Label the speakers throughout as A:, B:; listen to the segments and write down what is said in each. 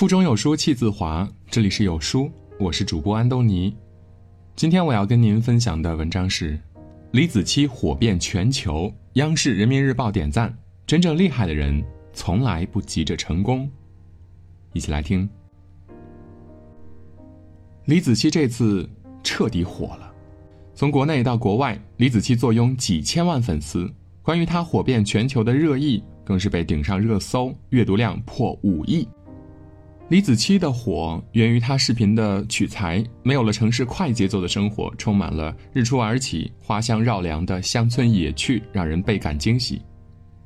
A: 腹中有书气自华，这里是有书，我是主播安东尼。今天我要跟您分享的文章是：李子柒火遍全球，央视、人民日报点赞。真正厉害的人从来不急着成功。一起来听。李子柒这次彻底火了，从国内到国外，李子柒坐拥几千万粉丝。关于她火遍全球的热议，更是被顶上热搜，阅读量破五亿。李子柒的火源于她视频的取材，没有了城市快节奏的生活，充满了日出而起、花香绕梁的乡村野趣，让人倍感惊喜。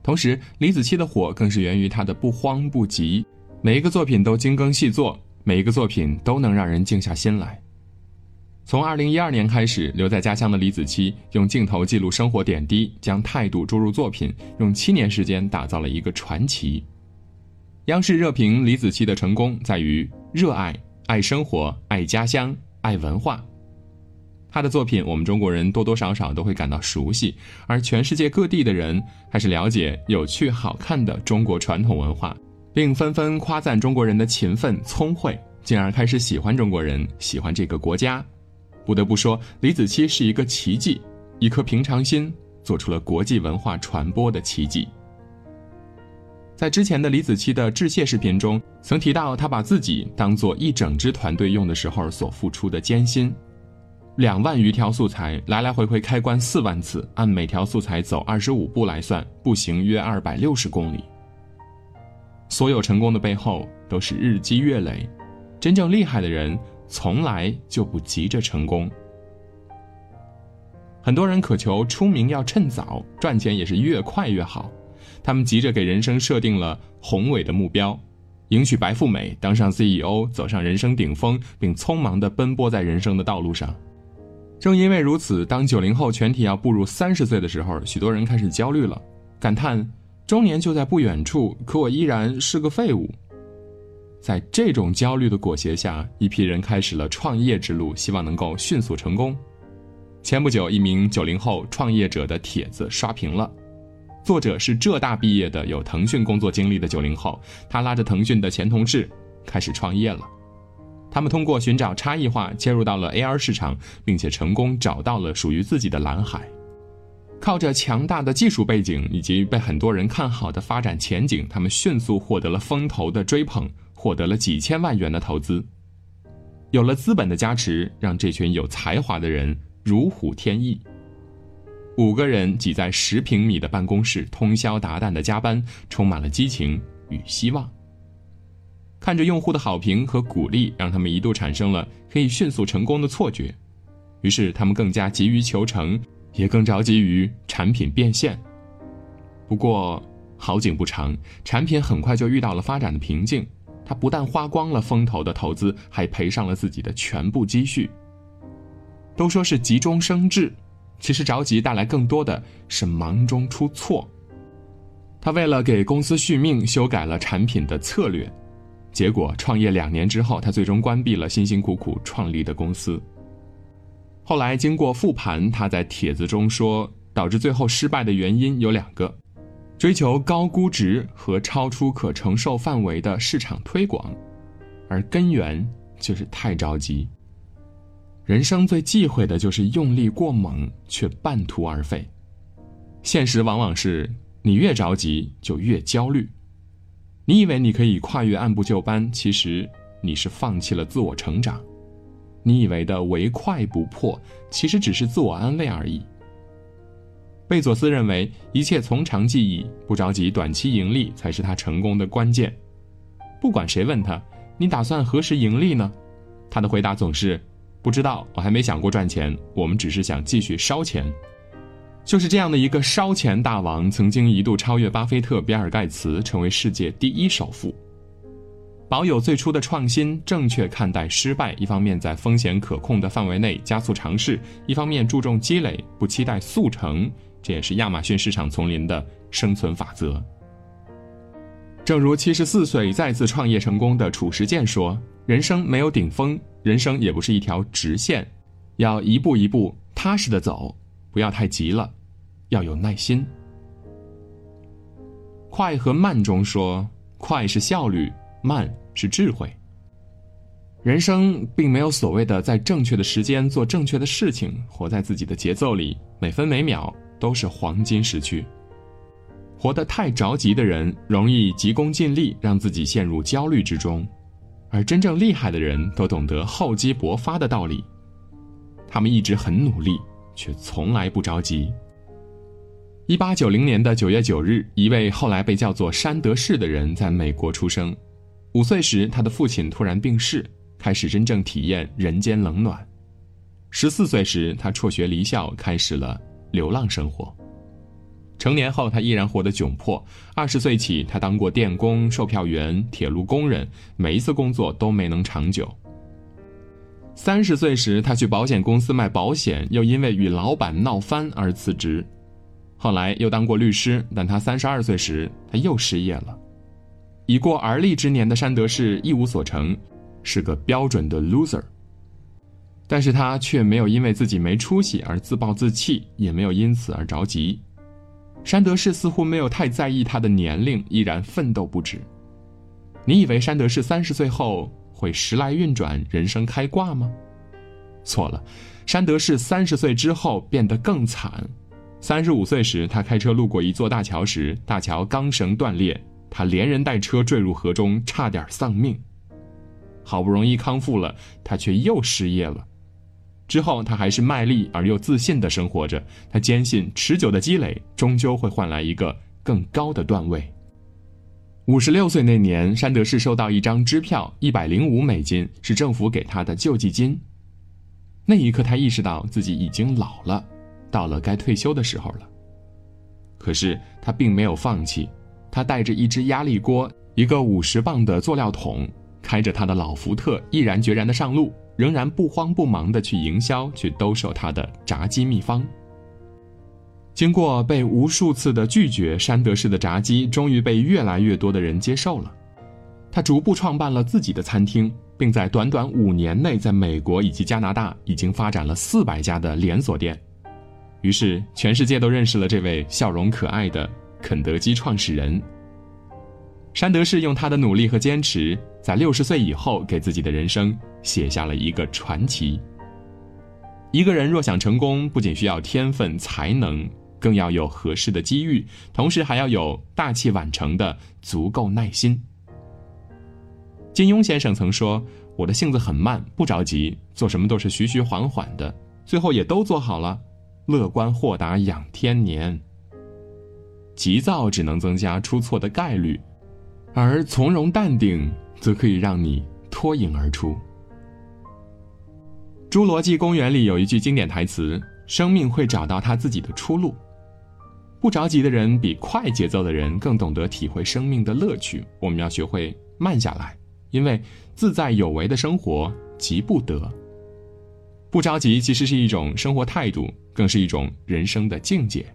A: 同时，李子柒的火更是源于她的不慌不急，每一个作品都精耕细作，每一个作品都能让人静下心来。从二零一二年开始，留在家乡的李子柒用镜头记录生活点滴，将态度注入作品，用七年时间打造了一个传奇。央视热评李子柒的成功在于热爱、爱生活、爱家乡、爱文化。他的作品，我们中国人多多少少都会感到熟悉，而全世界各地的人还是了解有趣好看的中国传统文化，并纷纷夸赞中国人的勤奋聪慧，进而开始喜欢中国人，喜欢这个国家。不得不说，李子柒是一个奇迹，一颗平常心做出了国际文化传播的奇迹。在之前的李子柒的致谢视频中，曾提到他把自己当做一整支团队用的时候所付出的艰辛。两万余条素材，来来回回开关四万次，按每条素材走二十五步来算，步行约二百六十公里。所有成功的背后都是日积月累，真正厉害的人从来就不急着成功。很多人渴求出名要趁早，赚钱也是越快越好。他们急着给人生设定了宏伟的目标，迎娶白富美，当上 CEO，走上人生顶峰，并匆忙地奔波在人生的道路上。正因为如此，当九零后全体要步入三十岁的时候，许多人开始焦虑了，感叹中年就在不远处，可我依然是个废物。在这种焦虑的裹挟下，一批人开始了创业之路，希望能够迅速成功。前不久，一名九零后创业者的帖子刷屏了。作者是浙大毕业的，有腾讯工作经历的九零后，他拉着腾讯的前同事开始创业了。他们通过寻找差异化，切入到了 AR 市场，并且成功找到了属于自己的蓝海。靠着强大的技术背景以及被很多人看好的发展前景，他们迅速获得了风投的追捧，获得了几千万元的投资。有了资本的加持，让这群有才华的人如虎添翼。五个人挤在十平米的办公室，通宵达旦的加班，充满了激情与希望。看着用户的好评和鼓励，让他们一度产生了可以迅速成功的错觉，于是他们更加急于求成，也更着急于产品变现。不过好景不长，产品很快就遇到了发展的瓶颈，他不但花光了风投的投资，还赔上了自己的全部积蓄。都说是急中生智。其实着急带来更多的是忙中出错。他为了给公司续命，修改了产品的策略，结果创业两年之后，他最终关闭了辛辛苦苦创立的公司。后来经过复盘，他在帖子中说，导致最后失败的原因有两个：追求高估值和超出可承受范围的市场推广，而根源就是太着急。人生最忌讳的就是用力过猛却半途而废，现实往往是你越着急就越焦虑。你以为你可以跨越按部就班，其实你是放弃了自我成长。你以为的唯快不破，其实只是自我安慰而已。贝佐斯认为，一切从长计议，不着急短期盈利才是他成功的关键。不管谁问他，你打算何时盈利呢？他的回答总是。不知道，我还没想过赚钱。我们只是想继续烧钱。就是这样的一个烧钱大王，曾经一度超越巴菲特、比尔盖茨，成为世界第一首富。保有最初的创新，正确看待失败。一方面在风险可控的范围内加速尝试，一方面注重积累，不期待速成。这也是亚马逊市场丛林的生存法则。正如七十四岁再次创业成功的褚时健说：“人生没有顶峰。”人生也不是一条直线，要一步一步踏实的走，不要太急了，要有耐心。快和慢中说，快是效率，慢是智慧。人生并没有所谓的在正确的时间做正确的事情，活在自己的节奏里，每分每秒都是黄金时区。活得太着急的人，容易急功近利，让自己陷入焦虑之中；而真正厉害的人，都懂得厚积薄发的道理。他们一直很努力，却从来不着急。一八九零年的九月九日，一位后来被叫做山德士的人在美国出生。五岁时，他的父亲突然病逝。开始真正体验人间冷暖。十四岁时，他辍学离校，开始了流浪生活。成年后，他依然活得窘迫。二十岁起，他当过电工、售票员、铁路工人，每一次工作都没能长久。三十岁时，他去保险公司卖保险，又因为与老板闹翻而辞职。后来又当过律师，但他三十二岁时，他又失业了。已过而立之年的山德士一无所成。是个标准的 loser，但是他却没有因为自己没出息而自暴自弃，也没有因此而着急。山德士似乎没有太在意他的年龄，依然奋斗不止。你以为山德士三十岁后会时来运转，人生开挂吗？错了，山德士三十岁之后变得更惨。三十五岁时，他开车路过一座大桥时，大桥钢绳断裂，他连人带车坠入河中，差点丧命。好不容易康复了，他却又失业了。之后，他还是卖力而又自信的生活着。他坚信，持久的积累终究会换来一个更高的段位。五十六岁那年，山德士收到一张支票，一百零五美金，是政府给他的救济金。那一刻，他意识到自己已经老了，到了该退休的时候了。可是，他并没有放弃。他带着一只压力锅，一个五十磅的塑料桶。开着他的老福特，毅然决然的上路，仍然不慌不忙的去营销，去兜售他的炸鸡秘方。经过被无数次的拒绝，山德士的炸鸡终于被越来越多的人接受了。他逐步创办了自己的餐厅，并在短短五年内，在美国以及加拿大已经发展了四百家的连锁店。于是，全世界都认识了这位笑容可爱的肯德基创始人。山德士用他的努力和坚持，在六十岁以后给自己的人生写下了一个传奇。一个人若想成功，不仅需要天分才能，更要有合适的机遇，同时还要有大器晚成的足够耐心。金庸先生曾说：“我的性子很慢，不着急，做什么都是徐徐缓缓的，最后也都做好了。乐观豁达养天年。急躁只能增加出错的概率。”而从容淡定，则可以让你脱颖而出。《侏罗纪公园》里有一句经典台词：“生命会找到他自己的出路。”不着急的人比快节奏的人更懂得体会生命的乐趣。我们要学会慢下来，因为自在有为的生活急不得。不着急其实是一种生活态度，更是一种人生的境界。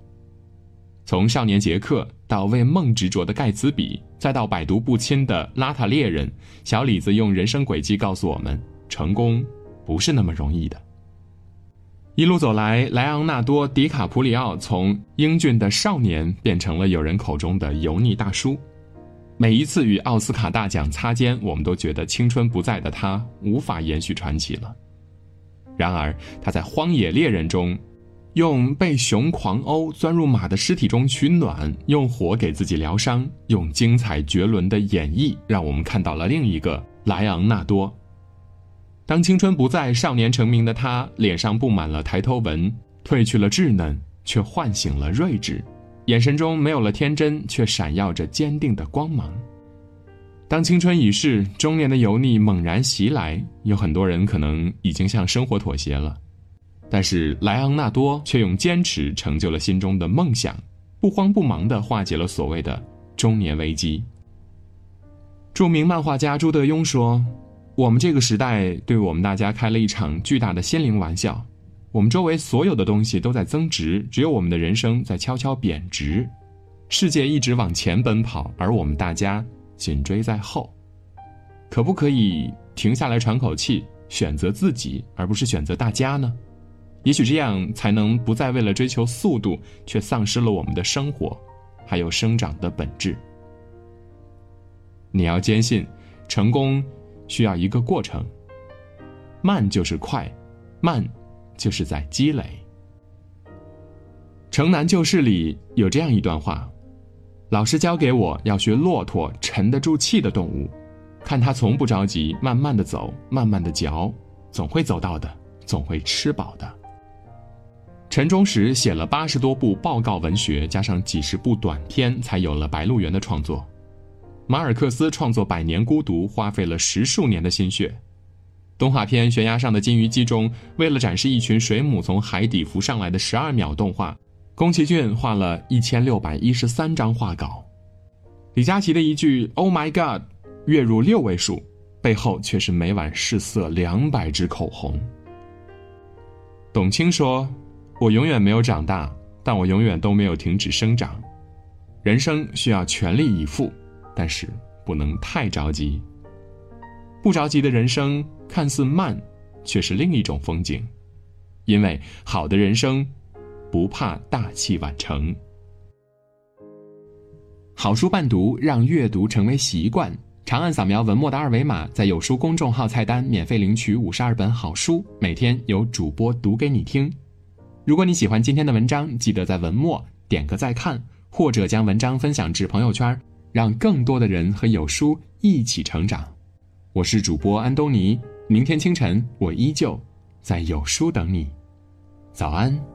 A: 从少年杰克到为梦执着的盖茨比，再到百毒不侵的邋遢猎人，小李子用人生轨迹告诉我们：成功不是那么容易的。一路走来，莱昂纳多·迪卡普里奥从英俊的少年变成了有人口中的油腻大叔。每一次与奥斯卡大奖擦肩，我们都觉得青春不在的他无法延续传奇了。然而，他在《荒野猎人》中。用被熊狂殴、钻入马的尸体中取暖，用火给自己疗伤，用精彩绝伦的演绎，让我们看到了另一个莱昂纳多。当青春不在，少年成名的他脸上布满了抬头纹，褪去了稚嫩，却唤醒了睿智，眼神中没有了天真，却闪耀着坚定的光芒。当青春已逝，中年的油腻猛然袭来，有很多人可能已经向生活妥协了。但是莱昂纳多却用坚持成就了心中的梦想，不慌不忙地化解了所谓的中年危机。著名漫画家朱德庸说：“我们这个时代对我们大家开了一场巨大的心灵玩笑，我们周围所有的东西都在增值，只有我们的人生在悄悄贬值。世界一直往前奔跑，而我们大家紧追在后。可不可以停下来喘口气，选择自己，而不是选择大家呢？”也许这样才能不再为了追求速度，却丧失了我们的生活，还有生长的本质。你要坚信，成功需要一个过程。慢就是快，慢就是在积累。《城南旧事》里有这样一段话：老师教给我要学骆驼，沉得住气的动物，看它从不着急，慢慢的走，慢慢的嚼，总会走到的，总会吃饱的。陈忠实写了八十多部报告文学，加上几十部短篇，才有了《白鹿原》的创作。马尔克斯创作《百年孤独》花费了十数年的心血。动画片《悬崖上的金鱼姬》中，为了展示一群水母从海底浮上来的十二秒动画，宫崎骏画了一千六百一十三张画稿。李佳琦的一句 “Oh my God”，月入六位数，背后却是每晚试色两百支口红。董卿说：“我永远没有长大，但我永远都没有停止生长。人生需要全力以赴，但是不能太着急。不着急的人生。”看似慢，却是另一种风景，因为好的人生，不怕大器晚成。好书伴读，让阅读成为习惯。长按扫描文末的二维码，在有书公众号菜单免费领取五十二本好书，每天有主播读给你听。如果你喜欢今天的文章，记得在文末点个再看，或者将文章分享至朋友圈，让更多的人和有书一起成长。我是主播安东尼。明天清晨，我依旧在有书等你。早安。